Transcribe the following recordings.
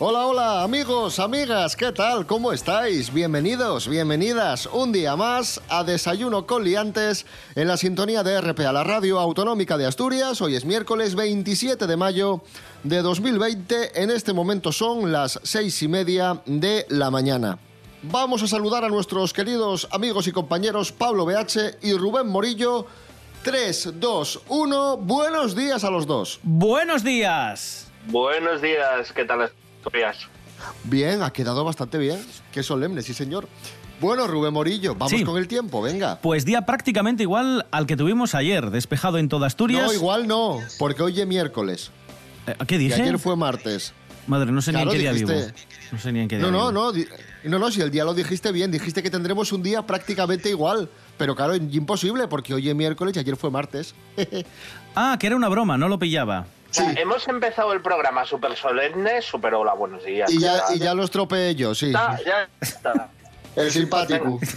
Hola, hola, amigos, amigas, ¿qué tal? ¿Cómo estáis? Bienvenidos, bienvenidas un día más a Desayuno con Liantes en la sintonía de RPA, la radio autonómica de Asturias. Hoy es miércoles 27 de mayo de 2020. En este momento son las seis y media de la mañana. Vamos a saludar a nuestros queridos amigos y compañeros Pablo BH y Rubén Morillo. 3, 2, 1. Buenos días a los dos. Buenos días. Buenos días, ¿qué tal Bien, ha quedado bastante bien. Qué solemne, sí, señor. Bueno, Rubén Morillo, vamos Sí. con el tiempo, venga. Pues día prácticamente igual al que tuvimos ayer, despejado en toda Asturias. No, igual no, porque hoy es miércoles. Eh, ¿Qué dije? ayer fue martes. Madre, no sé Claro, ni en qué día vivo. No sé ni en qué día No, no, vivo. no. di- No, no, si el día lo dijiste bien, dijiste que tendremos un día prácticamente igual. Pero claro, imposible, porque hoy es miércoles y ayer fue martes. Ah, que era una broma, no lo pillaba. O sea, hemos empezado el programa súper solemne, súper hola, buenos días. y, ya, ¿qué y tal? ya lo estropeé yo, sí. Está, ya está. El simpático.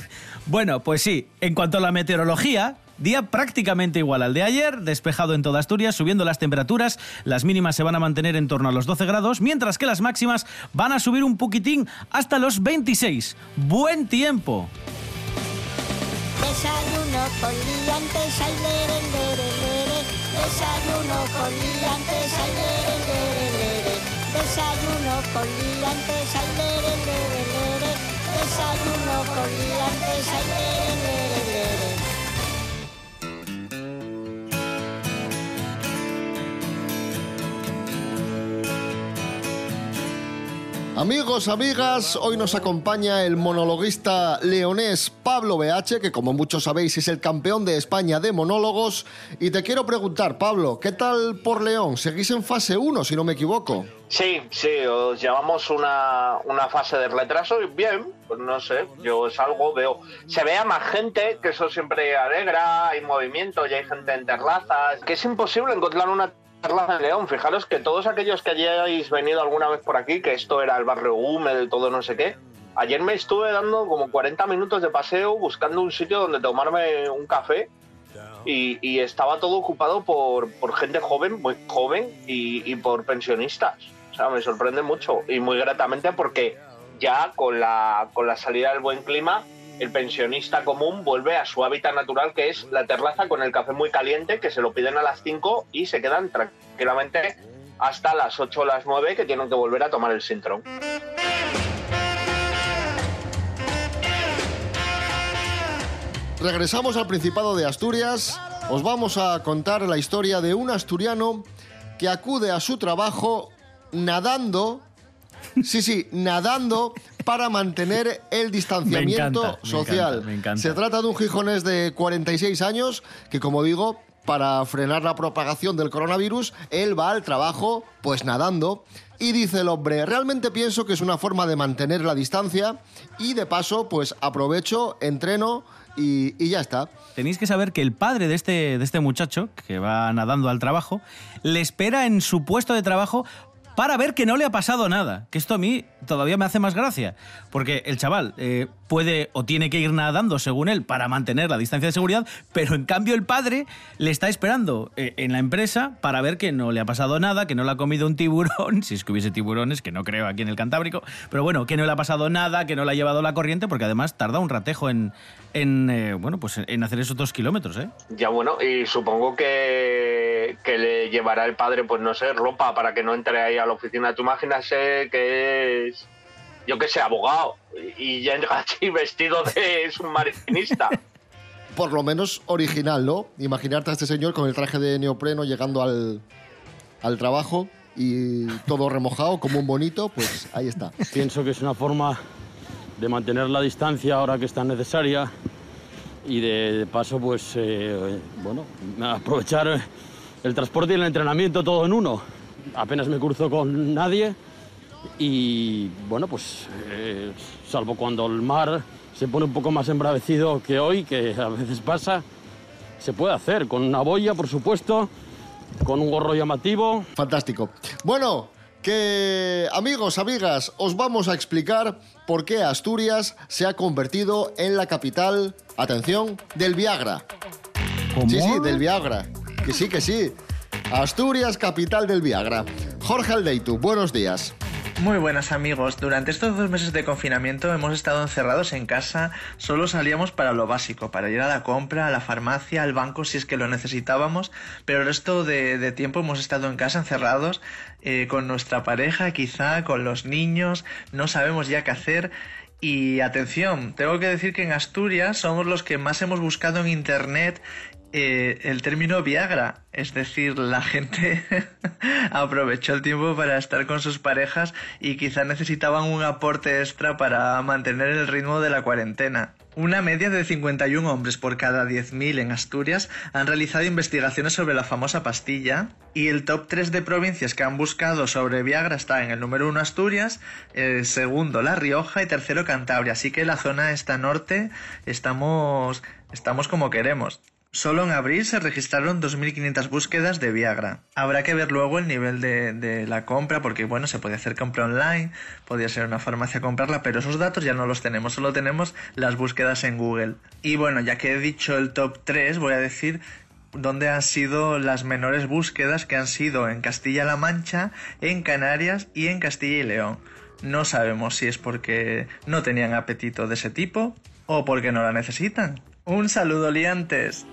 Bueno, pues sí, en cuanto a la meteorología, día prácticamente igual al de ayer, despejado en toda Asturias, subiendo las temperaturas, las mínimas se van a mantener en torno a los 12 grados, mientras que las máximas van a subir un poquitín hasta los 26. Buen tiempo. Desayuno con Desayuno con liantes, ay, lere, lere, lere. Desayuno con liantes, ay, lere, lere, lere. Desayuno con liantes, ay, lere, lere. Amigos, amigas, hoy nos acompaña el monologuista leonés Pablo BH, que como muchos sabéis es el campeón de España de monólogos. Y te quiero preguntar, Pablo, ¿qué tal por León? Seguís en fase 1, si no me equivoco. Sí, sí, os llevamos una, una fase de retraso y bien, pues no sé, yo salgo, veo, se ve a más gente, que eso siempre alegra, hay movimiento, ya hay gente en terrazas, que es imposible encontrar una terraza en León. Fijaros que todos aquellos que hayáis venido alguna vez por aquí, que esto era el barrio húmedo todo no sé qué, ayer me estuve dando como 40 minutos de paseo buscando un sitio donde tomarme un café y, y estaba todo ocupado por, por gente joven, muy joven y, y por pensionistas. O sea, me sorprende mucho y muy gratamente porque ya con la, con la salida del buen clima, el pensionista común vuelve a su hábitat natural, que es la terraza con el café muy caliente, que se lo piden a las 5 y se quedan tranquilamente hasta las 8 o las 9 que tienen que volver a tomar el sintrón. Regresamos al Principado de Asturias. Os vamos a contar la historia de un asturiano que acude a su trabajo nadando. Sí, sí, nadando para mantener el distanciamiento Me encanta, me social. encanta, me encanta. Se trata de un gijonés de 46 años que, como digo, para frenar la propagación del coronavirus, él va al trabajo pues nadando. Y dice el hombre, realmente pienso que es una forma de mantener la distancia y de paso pues aprovecho, entreno y, y ya está. Tenéis que saber que el padre de este, de este muchacho, que va nadando al trabajo, le espera en su puesto de trabajo para ver que no le ha pasado nada. Que esto a mí todavía me hace más gracia. Porque el chaval eh, puede o tiene que ir nadando, según él, para mantener la distancia de seguridad, pero en cambio el padre le está esperando eh, en la empresa para ver que no le ha pasado nada, que no le ha comido un tiburón, si es que hubiese tiburones, que no creo aquí en el Cantábrico, pero bueno, que no le ha pasado nada, que no le ha llevado la corriente, porque además tarda un ratejo en, en eh, bueno, pues en hacer esos dos kilómetros, ¿eh? Ya bueno, y supongo que, que le llevará el padre, pues no sé, ropa para que no entre ahí a la oficina. Tú imagínate que es, yo que sé, abogado y ya entra así vestido de submarinista. Por lo menos original, ¿no? Imaginarte a este señor con el traje de neopreno llegando al, al trabajo y todo remojado como un bonito, pues ahí está. Pienso que es una forma de mantener la distancia ahora que es tan necesaria y de, de paso, pues, eh, bueno, aprovechar el transporte y el entrenamiento todo en uno. Apenas me cruzo con nadie y, bueno, pues, eh, salvo cuando el mar se pone un poco más embravecido que hoy, que a veces pasa, se puede hacer con una boya, por supuesto, con un gorro llamativo. Fantástico. Bueno, que amigos, amigas, os vamos a explicar por qué Asturias se ha convertido en la capital, atención, del Viagra. Sí, sí, del Viagra. Que sí, que sí. Asturias, capital del Viagra. Jorge Aldeitu, buenos días. Muy buenas amigos, durante estos dos meses de confinamiento hemos estado encerrados en casa, solo salíamos para lo básico, para ir a la compra, a la farmacia, al banco si es que lo necesitábamos, pero el resto de, tiempo hemos estado en casa encerrados eh, con nuestra pareja, quizá con los niños, no sabemos ya qué hacer. Y atención, tengo que decir que en Asturias somos los que más hemos buscado en Internet eh, el término Viagra, es decir, la gente aprovechó el tiempo para estar con sus parejas y quizá necesitaban un aporte extra para mantener el ritmo de la cuarentena. Una media de 51 hombres por cada 10.000 en Asturias han realizado investigaciones sobre la famosa pastilla y el top 3 de provincias que han buscado sobre Viagra está en el número 1 Asturias, el segundo La Rioja y tercero Cantabria, así que la zona esta norte estamos, estamos como queremos. Solo en abril se registraron 2.500 búsquedas de Viagra. Habrá que ver luego el nivel de, la compra, porque bueno, se puede hacer compra online, podría ser una farmacia comprarla, pero esos datos ya no los tenemos, solo tenemos las búsquedas en Google. Y bueno, ya que he dicho el top 3, voy a decir dónde han sido las menores búsquedas que han sido en Castilla-La Mancha, en Canarias y en Castilla y León. No sabemos si es porque no tenían apetito de ese tipo o porque no la necesitan. Un saludo, liantes.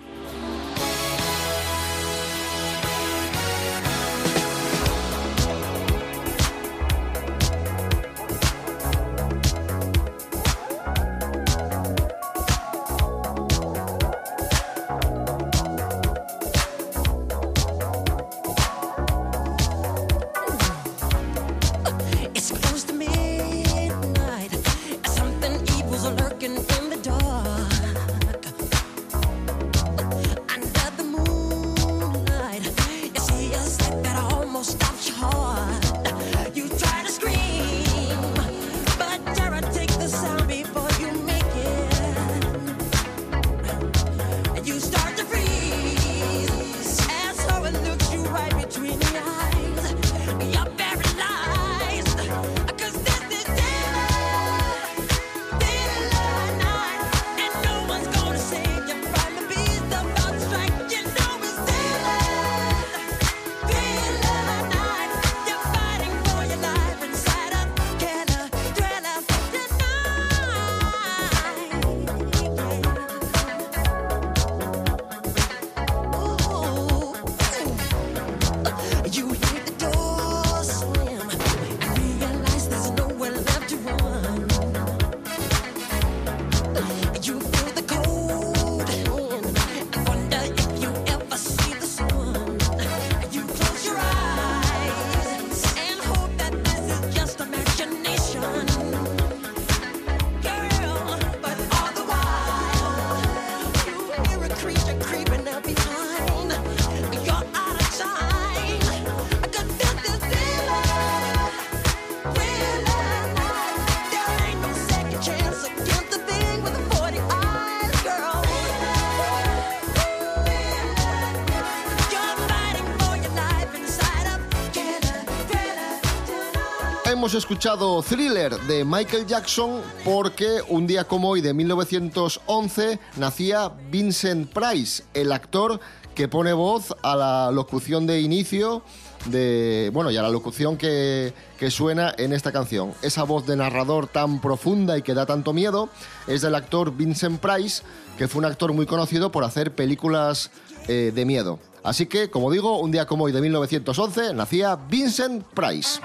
Escuchado Thriller de Michael Jackson porque un día como hoy de 1911 nacía Vincent Price, el actor que pone voz a la locución de inicio de bueno y a la locución que, suena en esta canción. Esa voz de narrador tan profunda y que da tanto miedo es del actor Vincent Price, que fue un actor muy conocido por hacer películas eh, de miedo. Así que, como digo, un día como hoy de 1911 nacía Vincent Price.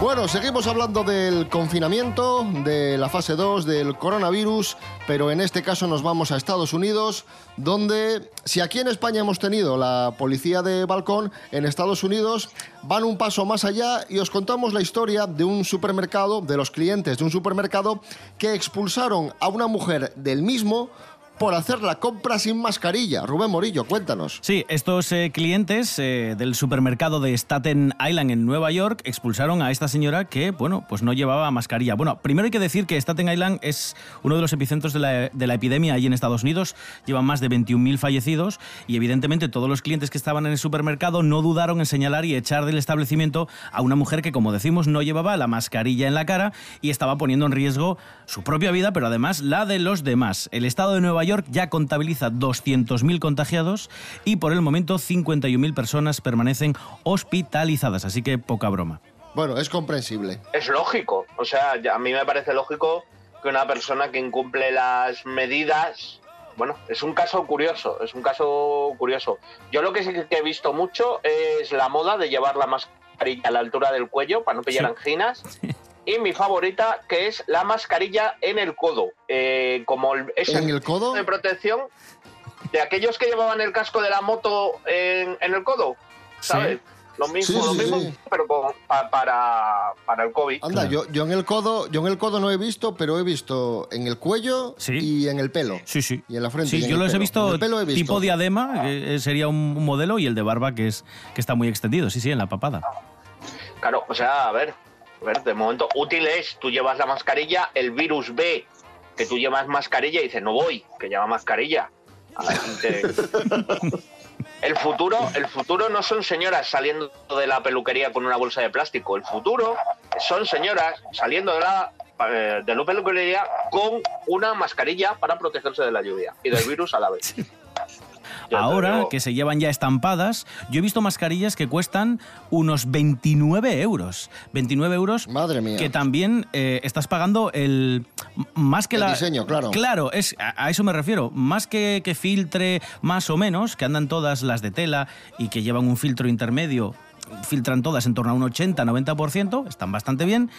Bueno, seguimos hablando del confinamiento, de la fase 2, del coronavirus, pero en este caso nos vamos a Estados Unidos, donde si aquí en España hemos tenido la policía de balcón, en Estados Unidos van un paso más allá y os contamos la historia de un supermercado, de los clientes de un supermercado, que expulsaron a una mujer del mismo por hacer la compra sin mascarilla. Rubén Morillo, cuéntanos. Sí, estos eh, clientes eh, del supermercado de Staten Island en Nueva York expulsaron a esta señora que, bueno, pues no llevaba mascarilla. Bueno, primero hay que decir que Staten Island es uno de los epicentros de la, de la epidemia allí en Estados Unidos. Llevan más de 21.000 fallecidos y evidentemente todos los clientes que estaban en el supermercado no dudaron en señalar y echar del establecimiento a una mujer que, como decimos, no llevaba la mascarilla en la cara y estaba poniendo en riesgo su propia vida, pero además la de los demás. El estado de Nueva York ya contabiliza 200.000 contagiados y por el momento 51.000 personas permanecen hospitalizadas, así que poca broma. Bueno, es comprensible. Es lógico. O sea, a mí me parece lógico que una persona que incumple las medidas. Bueno, es un caso curioso, es un caso curioso. Yo lo que sí que he visto mucho es la moda de llevar la mascarilla a la altura del cuello para no pillar Sí. anginas. Y mi favorita, que es la mascarilla en el codo. Eh, como es ¿En el codo? de protección de aquellos que llevaban el casco de la moto en, en el codo, ¿sabes? Lo mismo, Sí, lo sí, mismo, sí. pero con- pa- para, para el COVID. Anda, Claro. yo, yo en el codo, yo en el codo no he visto, pero he visto en el cuello Sí. y en el pelo. Sí, sí. Y en la frente. Sí, yo los he visto, el pelo he visto. tipo diadema, que eh, sería un, un modelo, y el de barba, que, es, que está muy extendido, sí, sí, en la papada. Claro, o sea, a ver, a ver, de momento útil es, tú llevas la mascarilla, el virus ve que tú llevas mascarilla y dice, no voy, que lleva mascarilla. A ver, te- El futuro, el futuro no son señoras saliendo de la peluquería con una bolsa de plástico. El futuro son señoras saliendo de la, eh, de la peluquería con una mascarilla para protegerse de la lluvia y del virus a la vez. Ya Ahora que se llevan ya estampadas, yo he visto mascarillas que cuestan unos 29 euros. 29 euros Madre mía. que también eh, estás pagando el... Más que El la... diseño, claro. Claro, es, a, a eso me refiero. Más que, que filtre más o menos, que andan todas las de tela y que llevan un filtro intermedio, filtran todas en torno a un 80-90%, están bastante bien.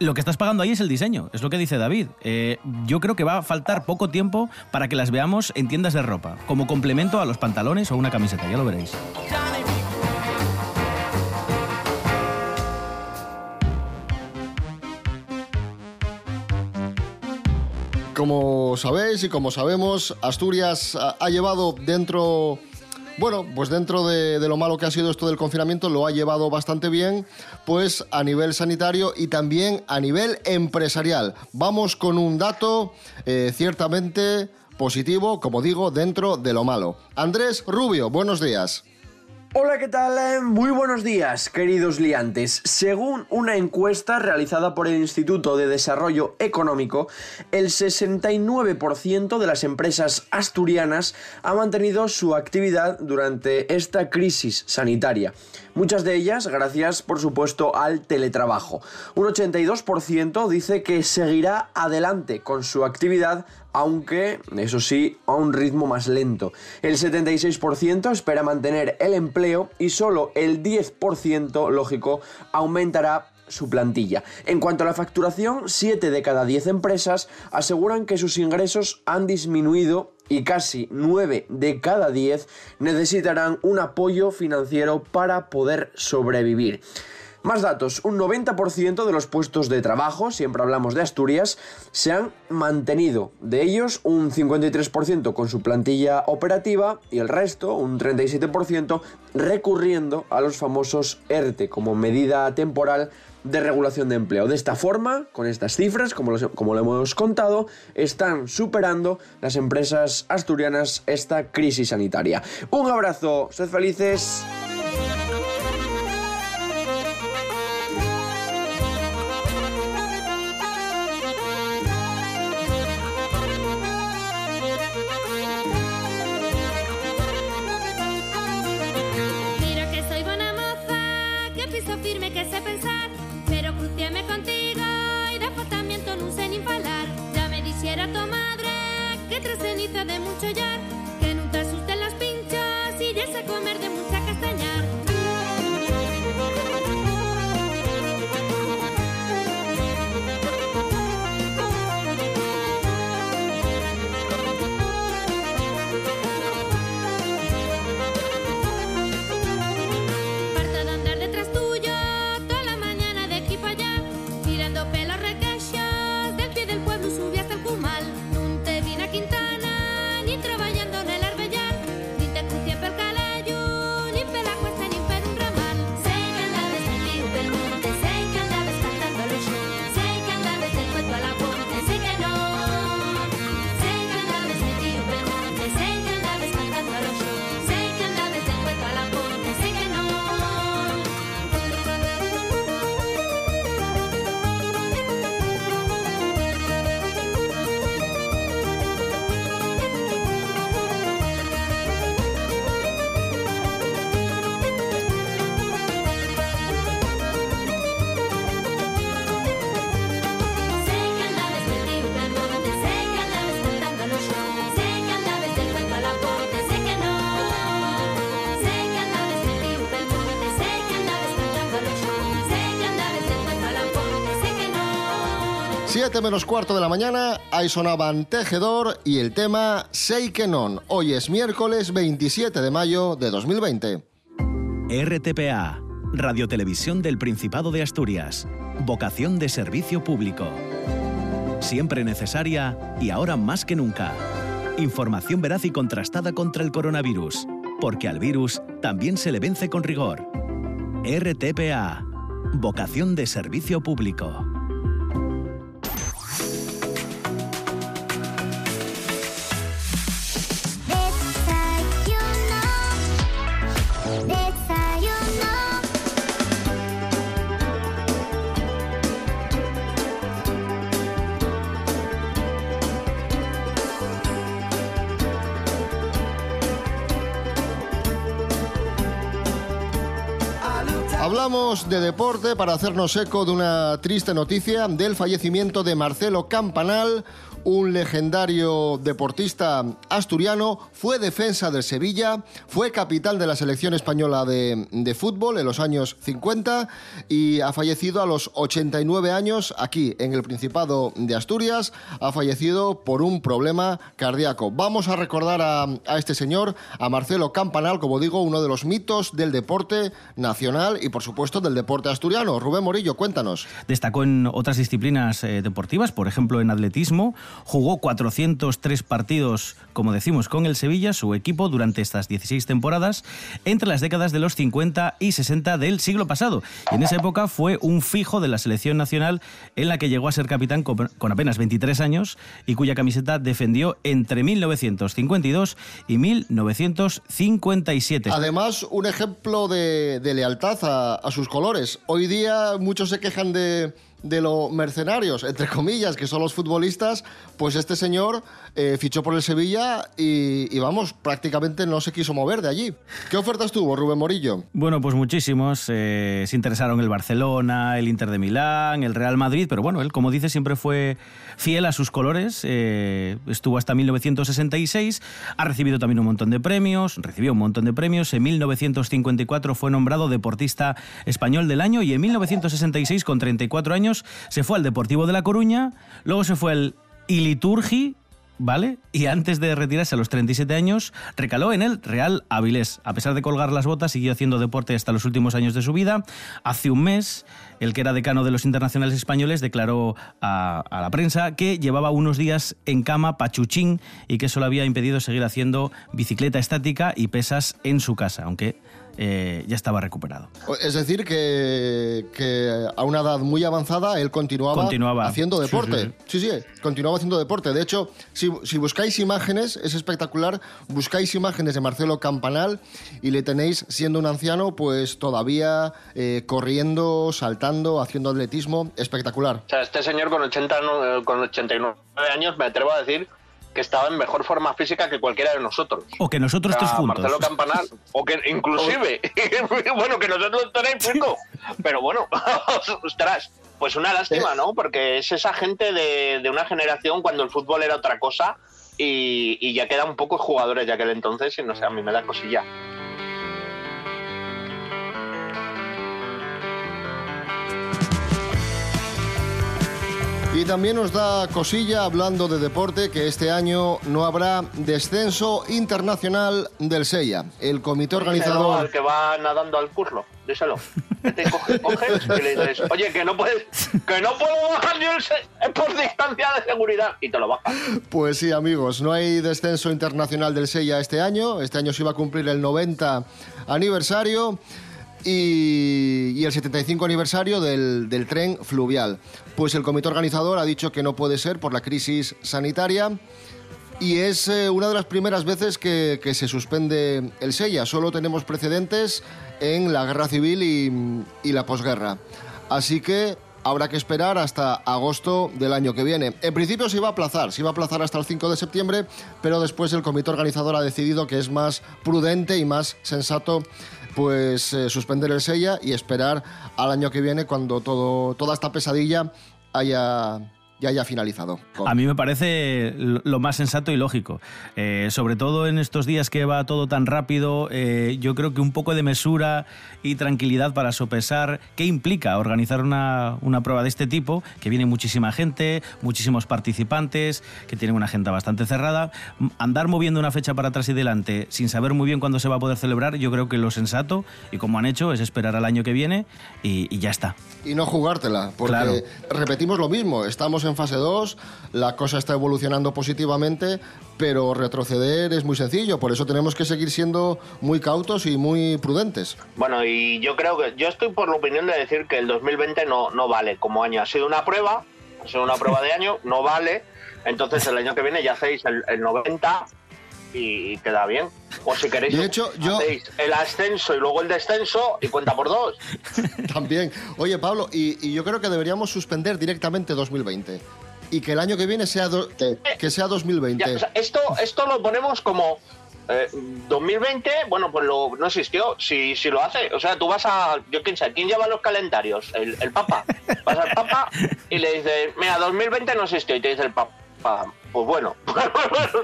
Lo que estás pagando ahí es el diseño, es lo que dice David. Eh, yo creo que va a faltar poco tiempo para que las veamos en tiendas de ropa, como complemento a los pantalones o una camiseta, ya lo veréis. Como sabéis y como sabemos, Asturias ha, ha llevado dentro, bueno, pues dentro de, lo malo que ha sido esto del confinamiento, lo ha llevado bastante bien, pues a nivel sanitario y también a nivel empresarial. Vamos con un dato eh, ciertamente positivo, como digo, dentro de lo malo. Andrés Rubio, buenos días. Hola, ¿qué tal? Muy buenos días, queridos liantes. Según una encuesta realizada por el Instituto de Desarrollo Económico, el 69% de las empresas asturianas ha mantenido su actividad durante esta crisis sanitaria. Muchas de ellas gracias, por supuesto, al teletrabajo. Un 82% dice que seguirá adelante con su actividad aunque, eso sí, a un ritmo más lento. El 76% espera mantener el empleo y solo el 10%, lógico, aumentará su plantilla. En cuanto a la facturación, 7 de cada 10 empresas aseguran que sus ingresos han disminuido y casi 9 de cada 10 necesitarán un apoyo financiero para poder sobrevivir. Más datos, un 90% de los puestos de trabajo, siempre hablamos de Asturias, se han mantenido. De ellos, un 53% con su plantilla operativa y el resto, un 37%, recurriendo a los famosos ERTE como medida temporal de regulación de empleo. De esta forma, con estas cifras, como, los- como lo hemos contado, están superando las empresas asturianas esta crisis sanitaria. Un abrazo, sed felices. 7 menos cuarto de la mañana, ahí sonaban Tejedor y el tema Sei que non. Hoy es miércoles 27 de mayo de 2020. RTPA, Radiotelevisión del Principado de Asturias. Vocación de servicio público. Siempre necesaria y ahora más que nunca. Información veraz y contrastada contra el coronavirus. Porque al virus también se le vence con rigor. RTPA. Vocación de servicio público. Hablamos de deporte para hacernos eco de una triste noticia del fallecimiento de Marcelo Campanal, un legendario deportista asturiano, fue defensa del Sevilla, fue capitán de la selección española de, de fútbol en los años 50 y ha fallecido a los 89 años aquí en el Principado de Asturias, ha fallecido por un problema cardíaco. Vamos a recordar a, a este señor, a Marcelo Campanal, como digo, uno de los mitos del deporte nacional y por supuesto del deporte asturiano. Rubén Morillo, cuéntanos. Destacó en otras disciplinas eh, deportivas, por ejemplo en atletismo. Jugó 403 partidos, como decimos, con el Sevilla, su equipo, durante estas 16 temporadas, entre las décadas de los 50 y 60 del siglo pasado. Y en esa época fue un fijo de la selección nacional en la que llegó a ser capitán con, apenas 23 años y cuya camiseta defendió entre 1952 y 1957. Además, un ejemplo de, lealtad a sus colores. Hoy día muchos se quejan de, de los mercenarios, entre comillas, que son los futbolistas, pues este señor eh, fichó por el Sevilla y, y vamos, prácticamente no se quiso mover de allí. ¿Qué ofertas tuvo Rubén Morillo? Bueno, pues muchísimos. eh, se interesaron el Barcelona, el Inter de Milán, el Real Madrid, pero bueno, él, como dice, siempre fue fiel a sus colores. eh, estuvo hasta 1966, ha recibido también un montón de premios, recibió un montón de premios. En 1954 fue nombrado deportista español del año y en 1966, con 34 años, se fue al Deportivo de La Coruña, luego se fue al Iliturgi, ¿vale? Y antes de retirarse a los 37 años, recaló en el Real Avilés. A pesar de colgar las botas, siguió haciendo deporte hasta los últimos años de su vida. Hace un mes, el que era decano de los internacionales españoles declaró a, a la prensa que llevaba unos días en cama pachuchín y que eso le había impedido seguir haciendo bicicleta estática y pesas en su casa, aunque eh, ya estaba recuperado. Es decir, que, que a una edad muy avanzada él continuaba, Continuaba. haciendo Sí, deporte. Sí sí. continuaba haciendo deporte. De hecho, si, si buscáis imágenes, es espectacular, buscáis imágenes de Marcelo Campanal y le tenéis siendo un anciano, pues todavía eh, corriendo, saltando, haciendo atletismo, espectacular. O sea, este señor con, 80, no- con 89 años me atrevo a decir que estaba en mejor forma física que cualquiera de nosotros. O que nosotros O sea, tres juntos. Marcelo Campanal, o que inclusive, bueno, que nosotros tenéis cinco, pero bueno, ostras, pues una lástima, ¿no? Porque es esa gente de, de una generación cuando el fútbol era otra cosa y, y ya quedan pocos jugadores de aquel entonces y no sé, a mí me da cosilla. Y también nos da cosilla hablando de deporte que este año no habrá descenso internacional del SEIA. El comité organizador... al que va nadando al curlo, díselo. Que te coge, coges y le dices, oye, que no puedes, que no puedo bajar yo el se- es por distancia de seguridad y te lo baja. Pues sí, amigos, no hay descenso internacional del SEIA este año. Este año se iba a cumplir el 90 aniversario y, y el 75 aniversario del, del tren fluvial. Pues el comité organizador ha dicho que no puede ser por la crisis sanitaria. Y es eh, una de las primeras veces que, que se suspende el SEIA. Solo tenemos precedentes en la guerra civil y, y la posguerra. Así que habrá que esperar hasta agosto del año que viene. En principio se iba a aplazar, se iba a aplazar hasta el 5 de septiembre, pero después el comité organizador ha decidido que es más prudente y más sensato pues eh, suspender el SEIA y esperar al año que viene cuando todo, toda esta pesadilla haya ya haya finalizado. Con- A mí me parece lo más sensato y lógico. Eh, sobre todo en estos días que va todo tan rápido, eh, yo creo que un poco de mesura y tranquilidad para sopesar qué implica organizar una, una prueba de este tipo, que viene muchísima gente, muchísimos participantes, que tienen una agenda bastante cerrada. Andar moviendo una fecha para atrás y delante sin saber muy bien cuándo se va a poder celebrar, yo creo que lo sensato, y como han hecho, es esperar al año que viene y, y ya está. y no jugártela, porque Claro. repetimos lo mismo, estamos en fase 2, la cosa está evolucionando positivamente, pero retroceder es muy sencillo, por eso tenemos que seguir siendo muy cautos y muy prudentes. Bueno, y yo creo que yo estoy por la opinión de decir que el 2020 no, no vale como año. Ha sido una prueba, ha sido una prueba de año, no vale. Entonces el año que viene ya hacéis el, el 90 y queda bien. O si queréis, De hecho, yo- hacéis el ascenso y luego el descenso y cuenta por dos. También. Oye, Pablo, y, y yo creo que deberíamos suspender directamente 2020 y que el año que viene sea, do- que, que sea 2020. Ya, o sea, esto, esto lo ponemos como eh, 2020, bueno, pues lo, no existió. Si, si lo hace, o sea, tú vas a, yo quién sé, ¿quién lleva los calendarios? El, el Papa. Vas al Papa y le dices, mira, 2020 no existió. Y te dice el Papa, pues bueno,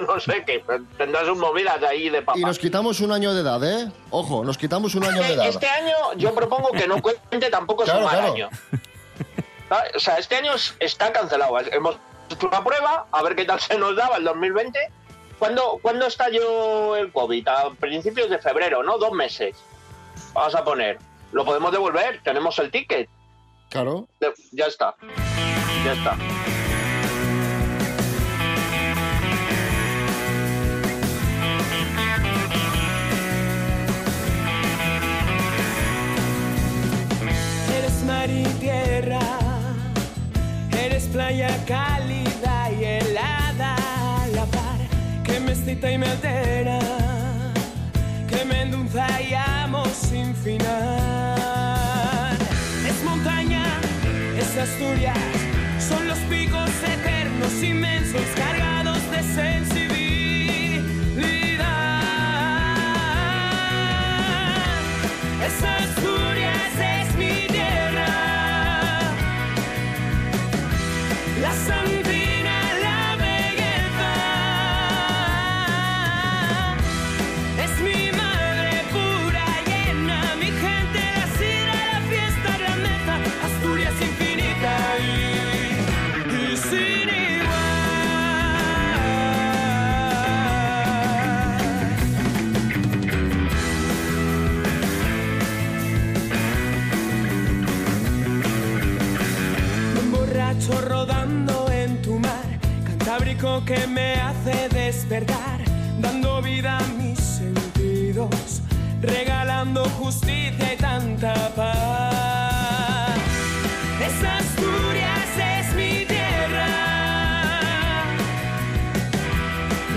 no sé, que tendrás un movidas ahí de Papa. Y nos quitamos un año de edad, ¿eh? Ojo, nos quitamos un año de edad. Este año yo propongo que no cuente tampoco es Claro, un mal claro. año. O sea, este año es- está cancelado. Hemos hecho una prueba, a ver qué tal se nos daba el 2020. ¿Cuándo, ¿Cuándo estalló el COVID? A principios de febrero, ¿no? Dos meses. Vamos a poner. Lo podemos devolver, tenemos el ticket. Claro. Ya está. Ya está. Cálida y helada, la par que me excita y me altera, que me endulza y amo sin final. Es montaña, es Asturias, son los picos eternos, inmensos, cargados que me hace despertar, dando vida a mis sentidos, regalando justicia y tanta paz. Es Asturias, es mi tierra,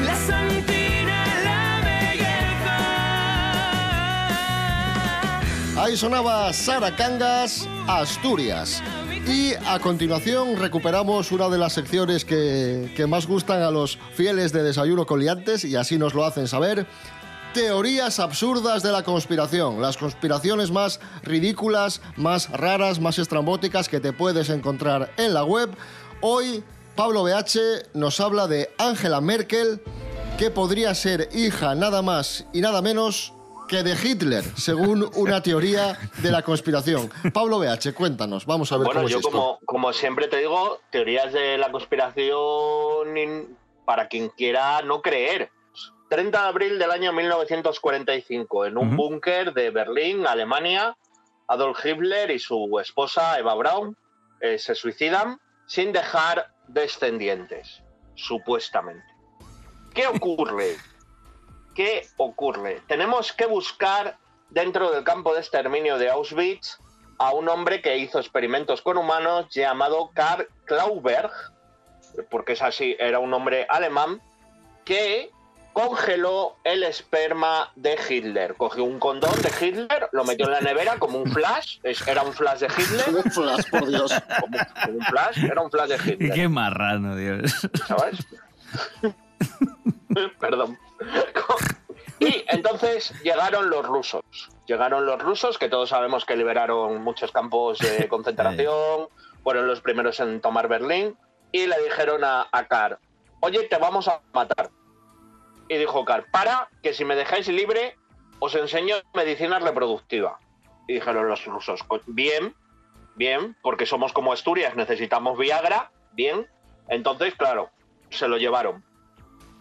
la santina, la belleza. Ahí sonaba Sara Cangas, Asturias. Y a continuación recuperamos una de las secciones que, más gustan a los fieles de Desayuno con Liantes y así nos lo hacen saber. Teorías absurdas de la conspiración, las conspiraciones más ridículas, más raras, más estrambóticas que te puedes encontrar en la web. Hoy Pablo BH nos habla de Angela Merkel, que podría ser hija nada más y nada menos que de Hitler, según una teoría de la conspiración. Pablo BH, cuéntanos, vamos a ver Bueno, cómo es yo esto. como, como siempre te digo, teorías de la conspiración para quien quiera no creer. 30 de abril del año 1945, en un Ujú. búnker de Berlín, Alemania, Adolf Hitler y su esposa Eva Braun eh, se suicidan sin dejar descendientes, supuestamente. ¿Qué ocurre? ¿Qué ocurre? Tenemos que buscar dentro del campo de exterminio de Auschwitz a un hombre que hizo experimentos con humanos llamado Karl Klauberg, porque es así, era un hombre alemán, que congeló el esperma de Hitler. Cogió un condón de Hitler, lo metió en la nevera como un flash, era un flash de Hitler, Un flash, por Dios. como, como un flash, era un flash de Hitler. qué marrano, Dios. ¿sabes? Perdón. Y entonces llegaron los rusos. Llegaron los rusos, que todos sabemos que liberaron muchos campos de concentración, fueron los primeros en tomar Berlín. y le dijeron a, a Car, oye, te vamos a matar. Y dijo Car, para, que si me dejáis libre, os enseño medicina reproductiva. Y dijeron los rusos, "Co- bien, bien, porque somos como Asturias, necesitamos Viagra, bien. Entonces, claro, se lo llevaron.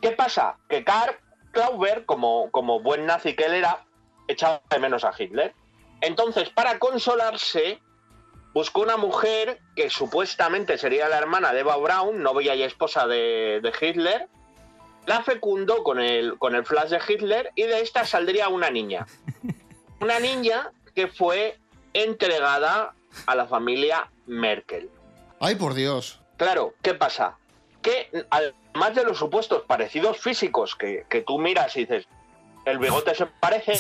¿Qué pasa? Que Karl Klauber, como, como buen nazi que él era, echaba de menos a Hitler. Entonces, para consolarse, buscó una mujer que supuestamente sería la hermana de Eva Braun, novia y esposa de, de Hitler, la fecundó con el, con el flash de Hitler y de esta saldría una niña. Una niña que fue entregada a la familia Merkel. Ay, por Dios. Claro, ¿qué pasa? Que además de los supuestos parecidos físicos que, que tú miras y dices, el bigote se parece,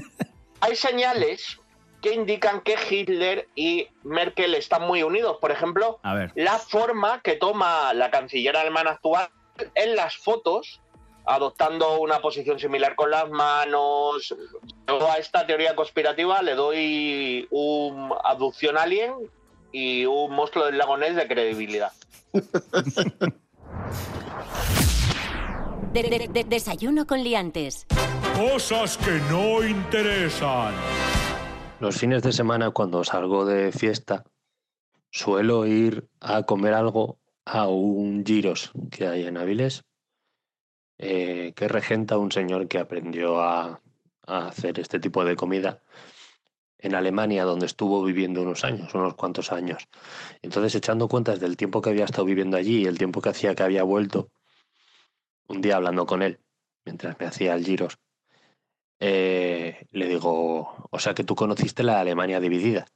hay señales que indican que Hitler y Merkel están muy unidos. Por ejemplo, A ver. la forma que toma la canciller alemana actual en las fotos, adoptando una posición similar con las manos. Yo a esta teoría conspirativa le doy un abducción alien y un monstruo del lago Ness de credibilidad. De- de- de- desayuno con liantes. Cosas que no interesan. Los fines de semana cuando salgo de fiesta suelo ir a comer algo a un giros que hay en Avilés eh, que regenta un señor que aprendió a, a hacer este tipo de comida en Alemania donde estuvo viviendo unos años, unos cuantos años. Entonces echando cuentas del tiempo que había estado viviendo allí y el tiempo que hacía que había vuelto, un día hablando con él mientras me hacía el giros, eh, le digo, o sea que tú conociste la Alemania dividida.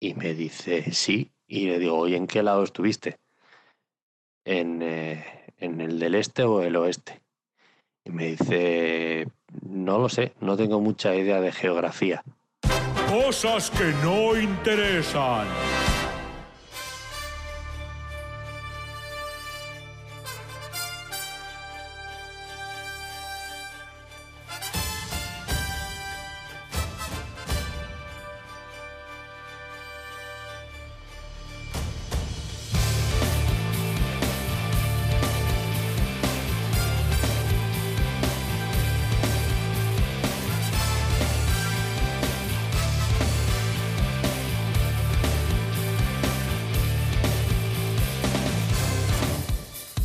Y me dice, sí. Y le digo, ¿y en qué lado estuviste? ¿En, eh, ¿En el del este o el oeste? Y me dice, no lo sé, no tengo mucha idea de geografía. Cosas que no interesan.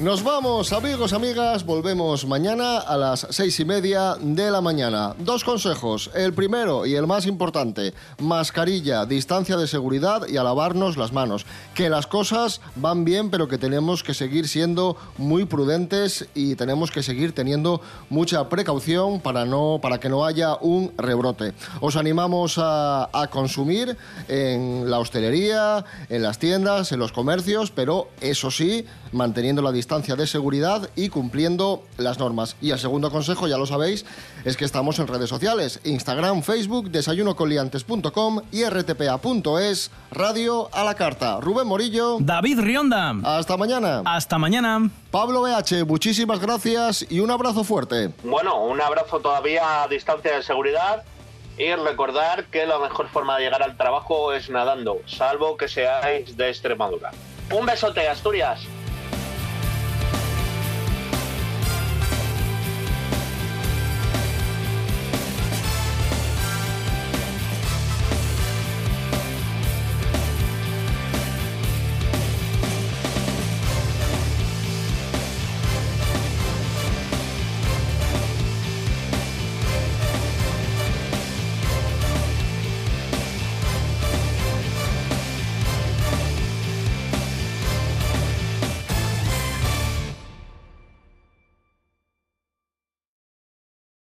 Nos vamos, amigos, amigas. Volvemos mañana a las seis y media de la mañana. Dos consejos. El primero y el más importante: mascarilla, distancia de seguridad y a lavarnos las manos. Que las cosas van bien, pero que tenemos que seguir siendo muy prudentes y tenemos que seguir teniendo mucha precaución para no para que no haya un rebrote. Os animamos a, a consumir en la hostelería, en las tiendas, en los comercios, pero eso sí, manteniendo la distancia de seguridad y cumpliendo las normas. Y el segundo consejo, ya lo sabéis, es que estamos en redes sociales, Instagram, Facebook, desayunocoliantes.com y rtpa.es, radio a la carta. Rubén Morillo. David Rionda. Hasta mañana. Hasta mañana. Pablo BH, muchísimas gracias y un abrazo fuerte. Bueno, un abrazo todavía a distancia de seguridad y recordar que la mejor forma de llegar al trabajo es nadando, salvo que seáis de Extremadura. Un besote, Asturias.